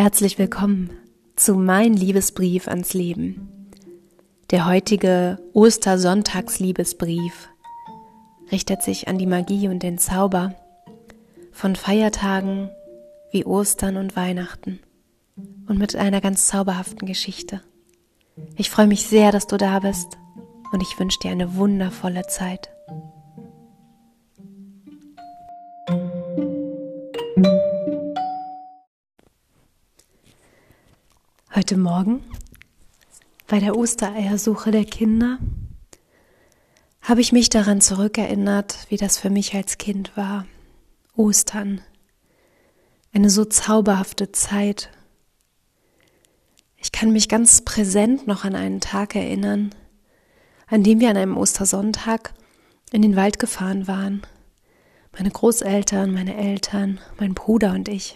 Herzlich willkommen zu Mein Liebesbrief ans Leben. Der heutige Ostersonntagsliebesbrief richtet sich an die Magie und den Zauber von Feiertagen wie Ostern und Weihnachten und mit einer ganz zauberhaften Geschichte. Ich freue mich sehr, dass du da bist und ich wünsche dir eine wundervolle Zeit. Heute Morgen bei der Ostereiersuche der Kinder habe ich mich daran zurückerinnert, wie das für mich als Kind war. Ostern. Eine so zauberhafte Zeit. Ich kann mich ganz präsent noch an einen Tag erinnern, an dem wir an einem Ostersonntag in den Wald gefahren waren. Meine Großeltern, meine Eltern, mein Bruder und ich.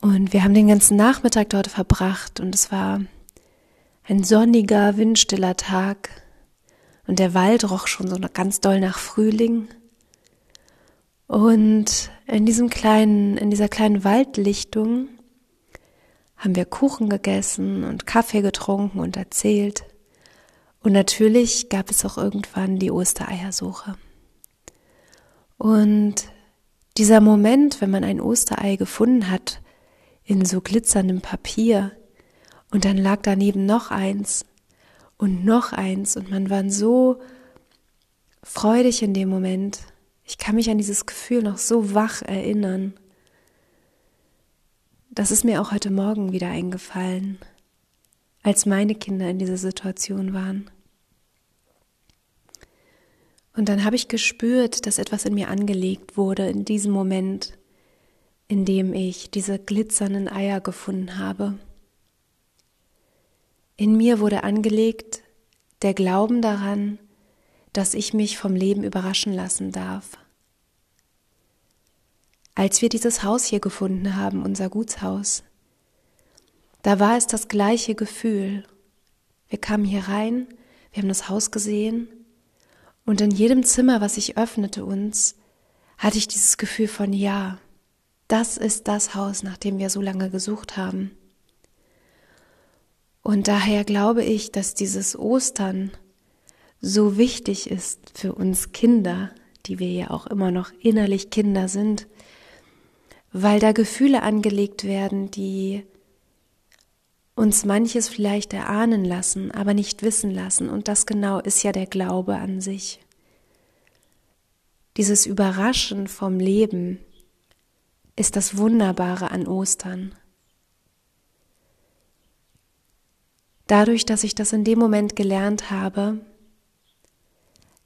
Und wir haben den ganzen Nachmittag dort verbracht und es war ein sonniger, windstiller Tag und der Wald roch schon so ganz doll nach Frühling. Und in diesem kleinen, in dieser kleinen Waldlichtung haben wir Kuchen gegessen und Kaffee getrunken und erzählt. Und natürlich gab es auch irgendwann die Ostereiersuche. Und dieser Moment, wenn man ein Osterei gefunden hat, in so glitzerndem Papier. Und dann lag daneben noch eins und noch eins und man war so freudig in dem Moment. Ich kann mich an dieses Gefühl noch so wach erinnern. Das ist mir auch heute Morgen wieder eingefallen, als meine Kinder in dieser Situation waren. Und dann habe ich gespürt, dass etwas in mir angelegt wurde in diesem Moment in dem ich diese glitzernden Eier gefunden habe. In mir wurde angelegt der Glauben daran, dass ich mich vom Leben überraschen lassen darf. Als wir dieses Haus hier gefunden haben, unser Gutshaus, da war es das gleiche Gefühl. Wir kamen hier rein, wir haben das Haus gesehen und in jedem Zimmer, was ich öffnete uns, hatte ich dieses Gefühl von Ja, das ist das Haus, nach dem wir so lange gesucht haben. Und daher glaube ich, dass dieses Ostern so wichtig ist für uns Kinder, die wir ja auch immer noch innerlich Kinder sind, weil da Gefühle angelegt werden, die uns manches vielleicht erahnen lassen, aber nicht wissen lassen. Und das genau ist ja der Glaube an sich. Dieses Überraschen vom Leben, ist das Wunderbare an Ostern. Dadurch, dass ich das in dem Moment gelernt habe,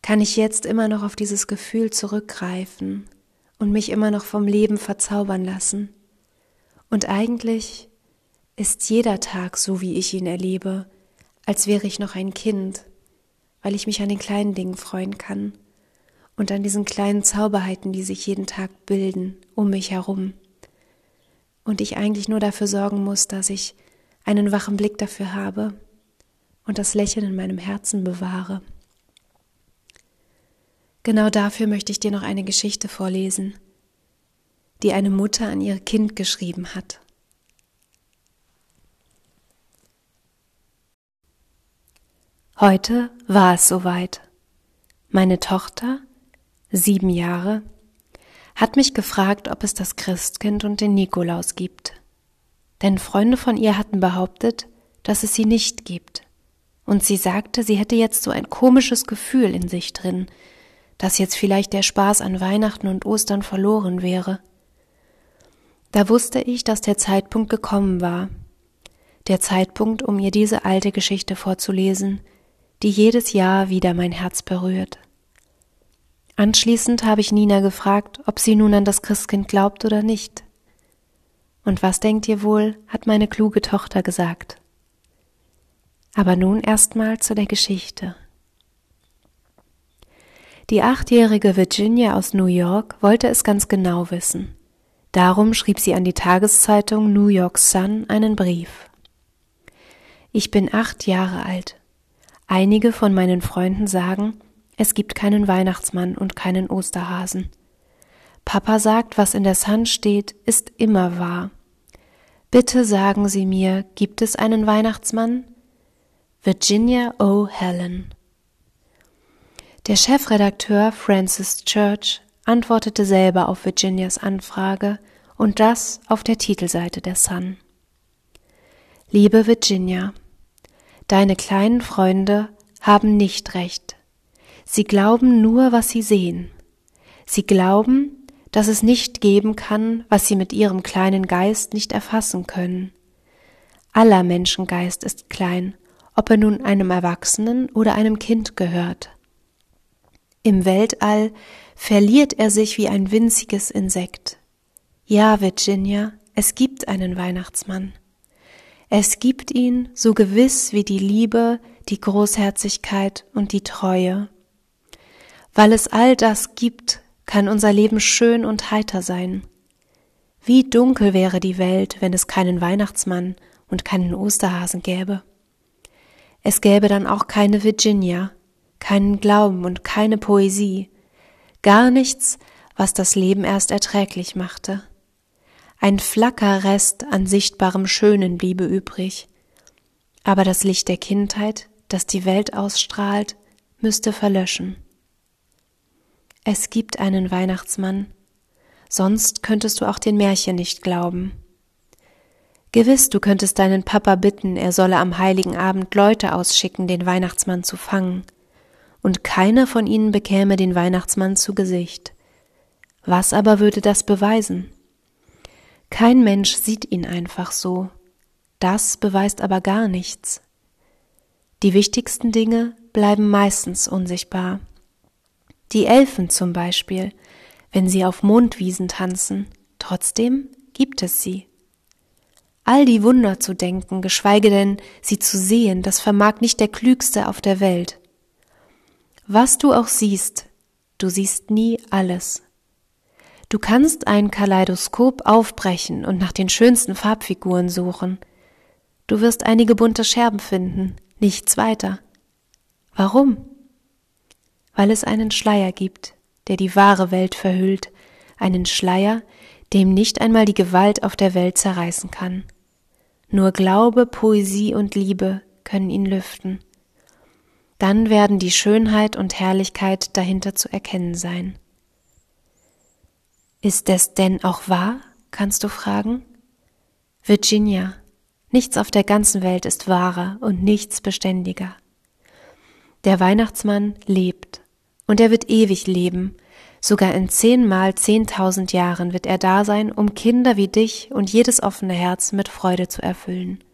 kann ich jetzt immer noch auf dieses Gefühl zurückgreifen und mich immer noch vom Leben verzaubern lassen. Und eigentlich ist jeder Tag so, wie ich ihn erlebe, als wäre ich noch ein Kind, weil ich mich an den kleinen Dingen freuen kann und an diesen kleinen Zauberheiten, die sich jeden Tag bilden um mich herum. Und ich eigentlich nur dafür sorgen muss, dass ich einen wachen Blick dafür habe und das Lächeln in meinem Herzen bewahre. Genau dafür möchte ich dir noch eine Geschichte vorlesen, die eine Mutter an ihr Kind geschrieben hat. Heute war es soweit. Meine Tochter sieben Jahre, hat mich gefragt, ob es das Christkind und den Nikolaus gibt. Denn Freunde von ihr hatten behauptet, dass es sie nicht gibt. Und sie sagte, sie hätte jetzt so ein komisches Gefühl in sich drin, dass jetzt vielleicht der Spaß an Weihnachten und Ostern verloren wäre. Da wusste ich, dass der Zeitpunkt gekommen war. Der Zeitpunkt, um ihr diese alte Geschichte vorzulesen, die jedes Jahr wieder mein Herz berührt. Anschließend habe ich Nina gefragt, ob sie nun an das Christkind glaubt oder nicht. Und was denkt ihr wohl, hat meine kluge Tochter gesagt. Aber nun erstmal zu der Geschichte. Die achtjährige Virginia aus New York wollte es ganz genau wissen. Darum schrieb sie an die Tageszeitung New York Sun einen Brief. Ich bin acht Jahre alt. Einige von meinen Freunden sagen, es gibt keinen Weihnachtsmann und keinen Osterhasen. Papa sagt, was in der Sun steht, ist immer wahr. Bitte sagen Sie mir, gibt es einen Weihnachtsmann? Virginia O. Helen. Der Chefredakteur Francis Church antwortete selber auf Virginias Anfrage und das auf der Titelseite der Sun. Liebe Virginia, deine kleinen Freunde haben nicht recht. Sie glauben nur, was sie sehen. Sie glauben, dass es nicht geben kann, was sie mit ihrem kleinen Geist nicht erfassen können. Aller Menschengeist ist klein, ob er nun einem Erwachsenen oder einem Kind gehört. Im Weltall verliert er sich wie ein winziges Insekt. Ja, Virginia, es gibt einen Weihnachtsmann. Es gibt ihn so gewiss wie die Liebe, die Großherzigkeit und die Treue. Weil es all das gibt, kann unser Leben schön und heiter sein. Wie dunkel wäre die Welt, wenn es keinen Weihnachtsmann und keinen Osterhasen gäbe. Es gäbe dann auch keine Virginia, keinen Glauben und keine Poesie, gar nichts, was das Leben erst erträglich machte. Ein Flackerrest an sichtbarem Schönen bliebe übrig, aber das Licht der Kindheit, das die Welt ausstrahlt, müsste verlöschen. Es gibt einen Weihnachtsmann, sonst könntest du auch den Märchen nicht glauben. Gewiss, du könntest deinen Papa bitten, er solle am heiligen Abend Leute ausschicken, den Weihnachtsmann zu fangen, und keiner von ihnen bekäme den Weihnachtsmann zu Gesicht. Was aber würde das beweisen? Kein Mensch sieht ihn einfach so. Das beweist aber gar nichts. Die wichtigsten Dinge bleiben meistens unsichtbar. Die Elfen zum Beispiel, wenn sie auf Mondwiesen tanzen, trotzdem gibt es sie. All die Wunder zu denken, geschweige denn sie zu sehen, das vermag nicht der Klügste auf der Welt. Was du auch siehst, du siehst nie alles. Du kannst ein Kaleidoskop aufbrechen und nach den schönsten Farbfiguren suchen. Du wirst einige bunte Scherben finden, nichts weiter. Warum? Weil es einen Schleier gibt, der die wahre Welt verhüllt, einen Schleier, dem nicht einmal die Gewalt auf der Welt zerreißen kann. Nur Glaube, Poesie und Liebe können ihn lüften. Dann werden die Schönheit und Herrlichkeit dahinter zu erkennen sein. Ist es denn auch wahr? kannst du fragen. Virginia, nichts auf der ganzen Welt ist wahrer und nichts beständiger. Der Weihnachtsmann lebt und er wird ewig leben. Sogar in zehnmal zehntausend Jahren wird er da sein, um Kinder wie dich und jedes offene Herz mit Freude zu erfüllen.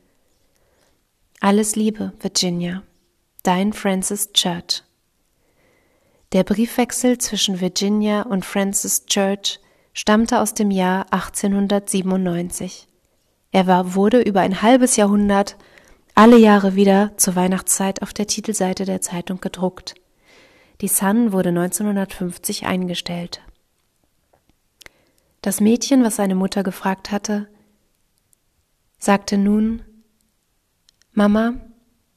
Alles Liebe, Virginia. Dein Francis Church. Der Briefwechsel zwischen Virginia und Francis Church stammte aus dem Jahr 1897. Er war, wurde über ein halbes Jahrhundert alle Jahre wieder zur Weihnachtszeit auf der Titelseite der Zeitung gedruckt. Die Sun wurde 1950 eingestellt. Das Mädchen, was seine Mutter gefragt hatte, sagte nun Mama,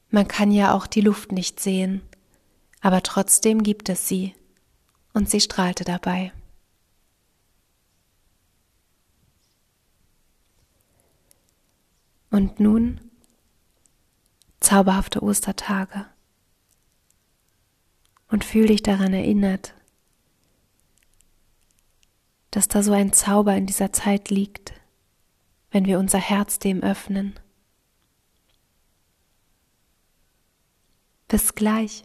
man kann ja auch die Luft nicht sehen, aber trotzdem gibt es sie, und sie strahlte dabei. Und nun zauberhafte Ostertage und fühl dich daran erinnert, dass da so ein Zauber in dieser Zeit liegt, wenn wir unser Herz dem öffnen. Bis gleich.